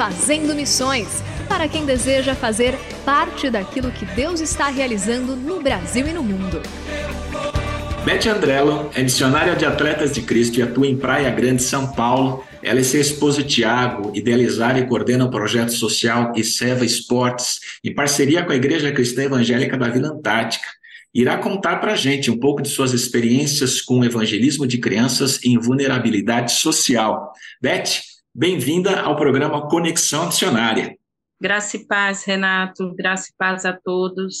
Fazendo Missões para quem deseja fazer parte daquilo que Deus está realizando no Brasil e no mundo. Beth Andrello é missionária de Atletas de Cristo e atua em Praia Grande, São Paulo. Ela e seu esposo Tiago idealizaram e coordenam o projeto social Seva Esportes, em parceria com a Igreja Cristã Evangélica da Vila Antártica. Irá contar para a gente um pouco de suas experiências com o evangelismo de crianças em vulnerabilidade social. Beth, Bem-vinda ao programa Conexão Missionária. Graça e paz, Renato. Graça e paz a todos.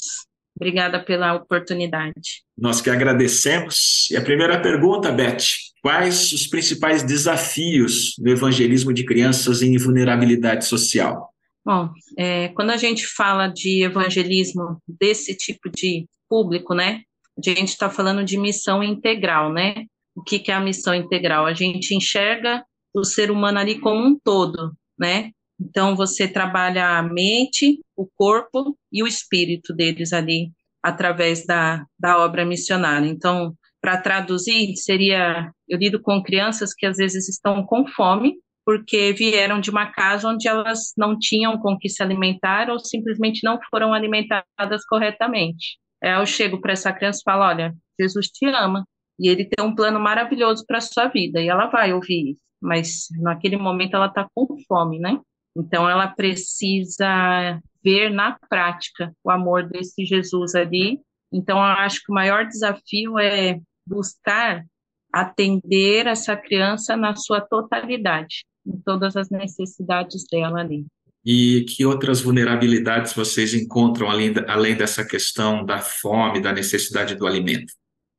Obrigada pela oportunidade. Nós que agradecemos. E a primeira pergunta, Beth: quais os principais desafios do evangelismo de crianças em vulnerabilidade social? Bom, é, quando a gente fala de evangelismo desse tipo de público, né? A gente está falando de missão integral, né? O que, que é a missão integral? A gente enxerga o ser humano ali como um todo, né? Então você trabalha a mente, o corpo e o espírito deles ali através da, da obra missionária. Então, para traduzir, seria eu lido com crianças que às vezes estão com fome porque vieram de uma casa onde elas não tinham com que se alimentar ou simplesmente não foram alimentadas corretamente. Eu chego para essa criança e falo: olha, Jesus te ama e ele tem um plano maravilhoso para a sua vida e ela vai ouvir isso mas naquele momento ela está com fome, né? Então ela precisa ver na prática o amor desse Jesus ali. Então eu acho que o maior desafio é buscar atender essa criança na sua totalidade, em todas as necessidades dela ali. E que outras vulnerabilidades vocês encontram além, além dessa questão da fome, da necessidade do alimento?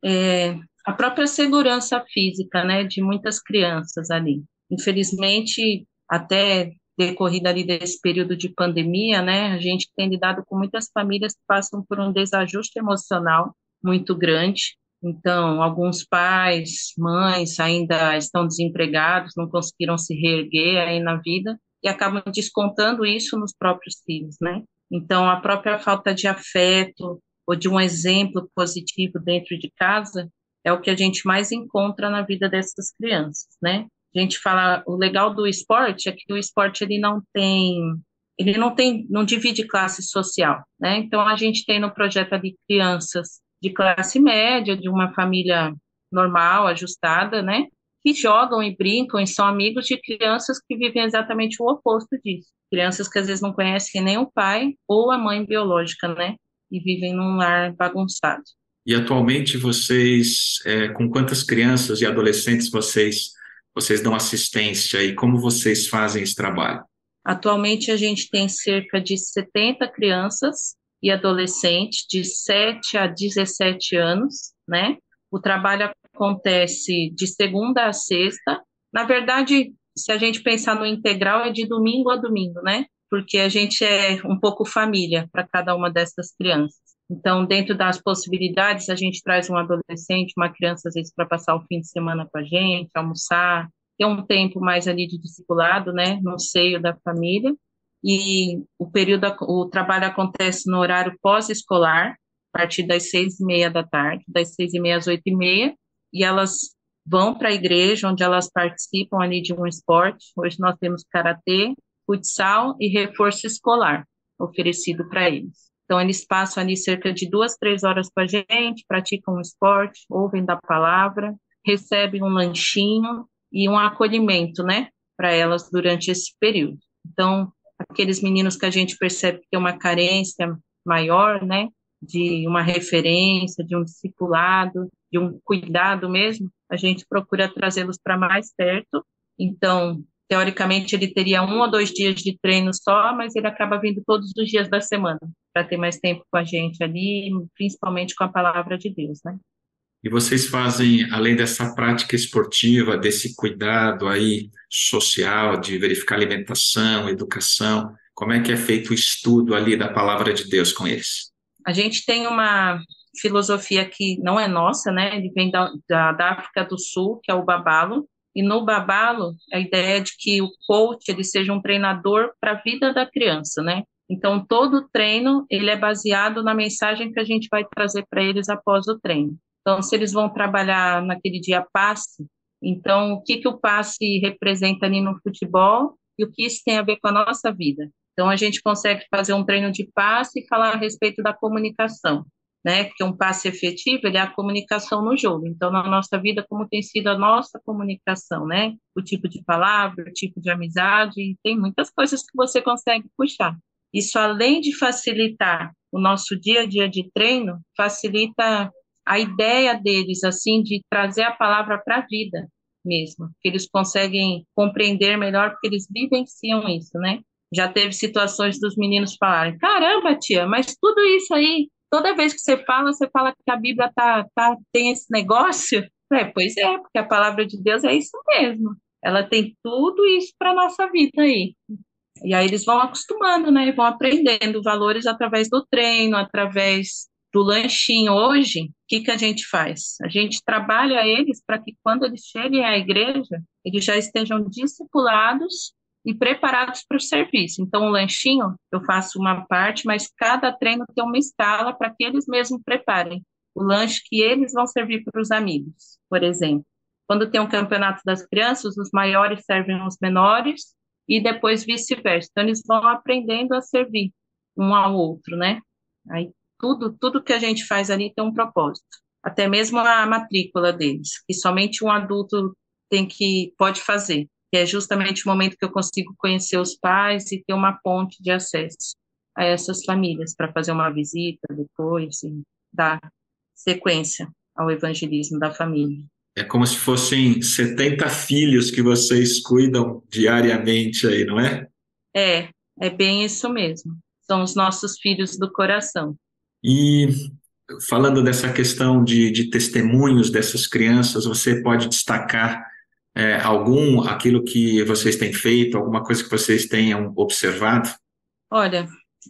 É, a própria segurança física, né, de muitas crianças ali. Infelizmente, até decorrida ali desse período de pandemia, né, a gente tem lidado com muitas famílias que passam por um desajuste emocional muito grande. Então, alguns pais, mães ainda estão desempregados, não conseguiram se reerguer aí na vida e acabam descontando isso nos próprios filhos, né? Então, a própria falta de afeto ou de um exemplo positivo dentro de casa é o que a gente mais encontra na vida dessas crianças, né? A gente fala, o legal do esporte é que o esporte ele não tem, ele não tem, não divide classe social, né? Então a gente tem no projeto ali crianças de classe média, de uma família normal, ajustada, né? Que jogam e brincam e são amigos de crianças que vivem exatamente o oposto disso. Crianças que às vezes não conhecem nem o pai ou a mãe biológica, né? E vivem num lar bagunçado. E atualmente vocês, é, com quantas crianças e adolescentes vocês vocês dão assistência e como vocês fazem esse trabalho? Atualmente a gente tem cerca de 70 crianças e adolescentes de 7 a 17 anos, né? O trabalho acontece de segunda a sexta. Na verdade, se a gente pensar no integral, é de domingo a domingo, né? Porque a gente é um pouco família para cada uma dessas crianças. Então, dentro das possibilidades, a gente traz um adolescente, uma criança, às vezes, para passar o fim de semana com a gente, almoçar, ter um tempo mais ali de discipulado, né, no seio da família. e o período, o trabalho acontece no horário pós-escolar, a partir das seis e meia da tarde, das seis e meia às oito e meia, e elas vão para a igreja, onde elas participam ali de um esporte. Hoje nós temos karatê, futsal e reforço escolar oferecido para eles. Então, eles passam ali cerca de duas, três horas com a gente, praticam um esporte, ouvem da palavra, recebem um lanchinho e um acolhimento, né, para elas durante esse período. Então, aqueles meninos que a gente percebe que tem uma carência maior, né, de uma referência, de um discipulado, de um cuidado mesmo, a gente procura trazê-los para mais perto. Então, teoricamente, ele teria um ou dois dias de treino só, mas ele acaba vindo todos os dias da semana, para ter mais tempo com a gente ali, principalmente com a palavra de Deus, né? E vocês fazem, além dessa prática esportiva, desse cuidado aí social, de verificar alimentação, educação, como é que é feito o estudo ali da palavra de Deus com eles? A gente tem uma filosofia que não é nossa, né? Ele vem da, da, da África do Sul, que é o Babalo, e no Babalo, a ideia é de que o coach ele seja um treinador para a vida da criança, né? Então, todo treino, ele é baseado na mensagem que a gente vai trazer para eles após o treino. Então, se eles vão trabalhar naquele dia passe, então, o que, que o passe representa ali no futebol e o que isso tem a ver com a nossa vida. Então, a gente consegue fazer um treino de passe e falar a respeito da comunicação né? Porque um passe efetivo ele é a comunicação no jogo. Então, na nossa vida, como tem sido a nossa comunicação, né? O tipo de palavra, o tipo de amizade, tem muitas coisas que você consegue puxar. Isso, além de facilitar o nosso dia a dia de treino, facilita a ideia deles, assim, de trazer a palavra para a vida mesmo, que eles conseguem compreender melhor, porque eles vivenciam isso, né? Já teve situações dos meninos falarem: caramba, tia, mas tudo isso aí toda vez que você fala, você fala que a Bíblia tá, tá, tem esse negócio. É, pois é, porque a palavra de Deus é isso mesmo. Ela tem tudo isso para nossa vida aí. E aí eles vão acostumando, né? Vão aprendendo valores através do treino, através do lanchinho. Hoje, o que, que a gente faz? A gente trabalha eles para que quando eles cheguem à igreja, eles já estejam discipulados e preparados para o serviço. Então, o lanchinho, eu faço uma parte, mas cada treino tem uma escala para que eles mesmos preparem o lanche que eles vão servir para os amigos, por exemplo. Quando tem um campeonato das crianças, os maiores servem os menores e depois vice-versa. Então, eles vão aprendendo a servir um ao outro, né? Aí, tudo, tudo que a gente faz ali tem um propósito. Até mesmo a matrícula deles, que somente um adulto tem que pode fazer que é justamente o momento que eu consigo conhecer os pais e ter uma ponte de acesso a essas famílias para fazer uma visita depois e dar sequência ao evangelismo da família. É como se fossem 70 filhos que vocês cuidam diariamente aí, não é? É, é bem isso mesmo. São os nossos filhos do coração. E falando dessa questão de, de testemunhos dessas crianças, você pode destacar é, algum, aquilo que vocês têm feito, alguma coisa que vocês tenham observado? Olha,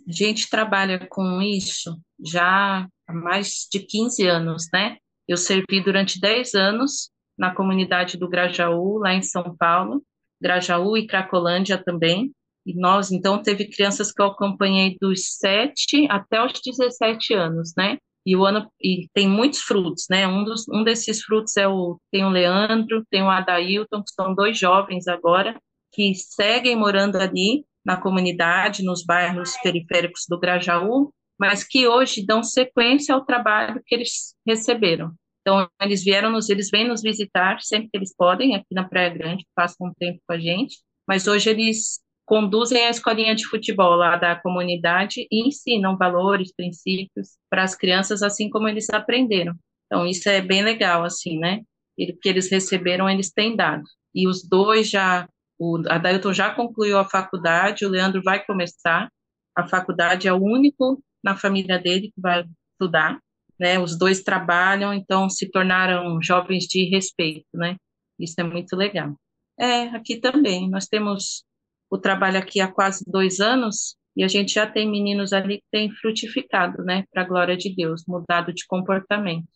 a gente trabalha com isso já há mais de 15 anos, né? Eu servi durante 10 anos na comunidade do Grajaú, lá em São Paulo, Grajaú e Cracolândia também. E nós, então, teve crianças que eu acompanhei dos 7 até os 17 anos, né? E o ano e tem muitos frutos, né? Um, dos, um desses frutos é o tem o Leandro, tem o Adailton, que são dois jovens agora que seguem morando ali na comunidade, nos bairros periféricos do Grajaú, mas que hoje dão sequência ao trabalho que eles receberam. Então, eles vieram nos, eles vêm nos visitar sempre que eles podem, aqui na Praia Grande, passam um tempo com a gente, mas hoje eles conduzem a escolinha de futebol lá da comunidade e ensinam valores, princípios para as crianças, assim como eles aprenderam. Então, isso é bem legal, assim, né? O que eles receberam, eles têm dado. E os dois já, o Adailton já concluiu a faculdade, o Leandro vai começar. A faculdade é o único na família dele que vai estudar, né? Os dois trabalham, então se tornaram jovens de respeito, né? Isso é muito legal. É, aqui também, nós temos o trabalho aqui há quase dois anos e a gente já tem meninos ali que têm frutificado, né, para a glória de Deus, mudado de comportamento,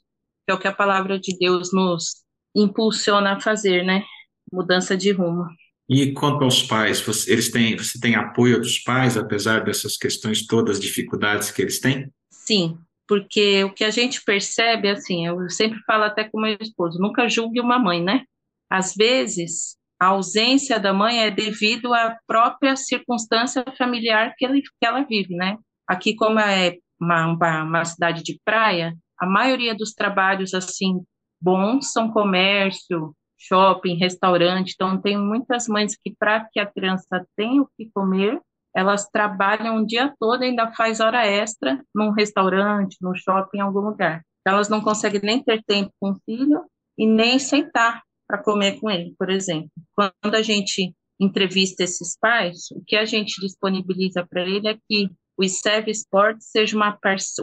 que é o que a palavra de Deus nos impulsiona a fazer, né, mudança de rumo. E quanto aos pais, você, eles têm, você tem apoio dos pais, apesar dessas questões todas, dificuldades que eles têm? Sim, porque o que a gente percebe, assim, eu sempre falo até com meu esposo, nunca julgue uma mãe, né? Às vezes, a ausência da mãe é devido à própria circunstância familiar que, ele, que ela vive, né? Aqui, como é uma, uma, uma cidade de praia, a maioria dos trabalhos, assim, bons são comércio, shopping, restaurante. Então, tem muitas mães que, para que a criança tenha o que comer, elas trabalham o dia todo e ainda faz hora extra num restaurante, no shopping, em algum lugar. Então, elas não conseguem nem ter tempo com o filho e nem sentar para comer com ele, por exemplo. Quando a gente entrevista esses pais, o que a gente disponibiliza para ele é que o ICEV Sport seja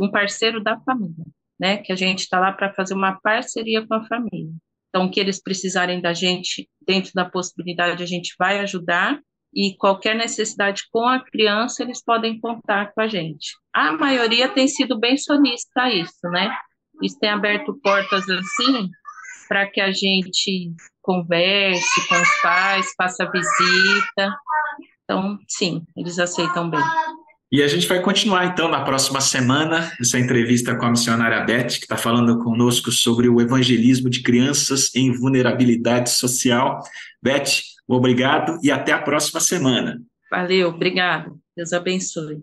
um parceiro da família, né? Que a gente está lá para fazer uma parceria com a família. Então, o que eles precisarem da gente, dentro da possibilidade, a gente vai ajudar. E qualquer necessidade com a criança, eles podem contar com a gente. A maioria tem sido bem sonista isso, né? Isso tem aberto portas assim para que a gente converse com os pais, faça visita. Então, sim, eles aceitam bem. E a gente vai continuar então na próxima semana essa entrevista com a missionária Beth, que está falando conosco sobre o evangelismo de crianças em vulnerabilidade social. Beth, obrigado e até a próxima semana. Valeu, obrigado. Deus abençoe.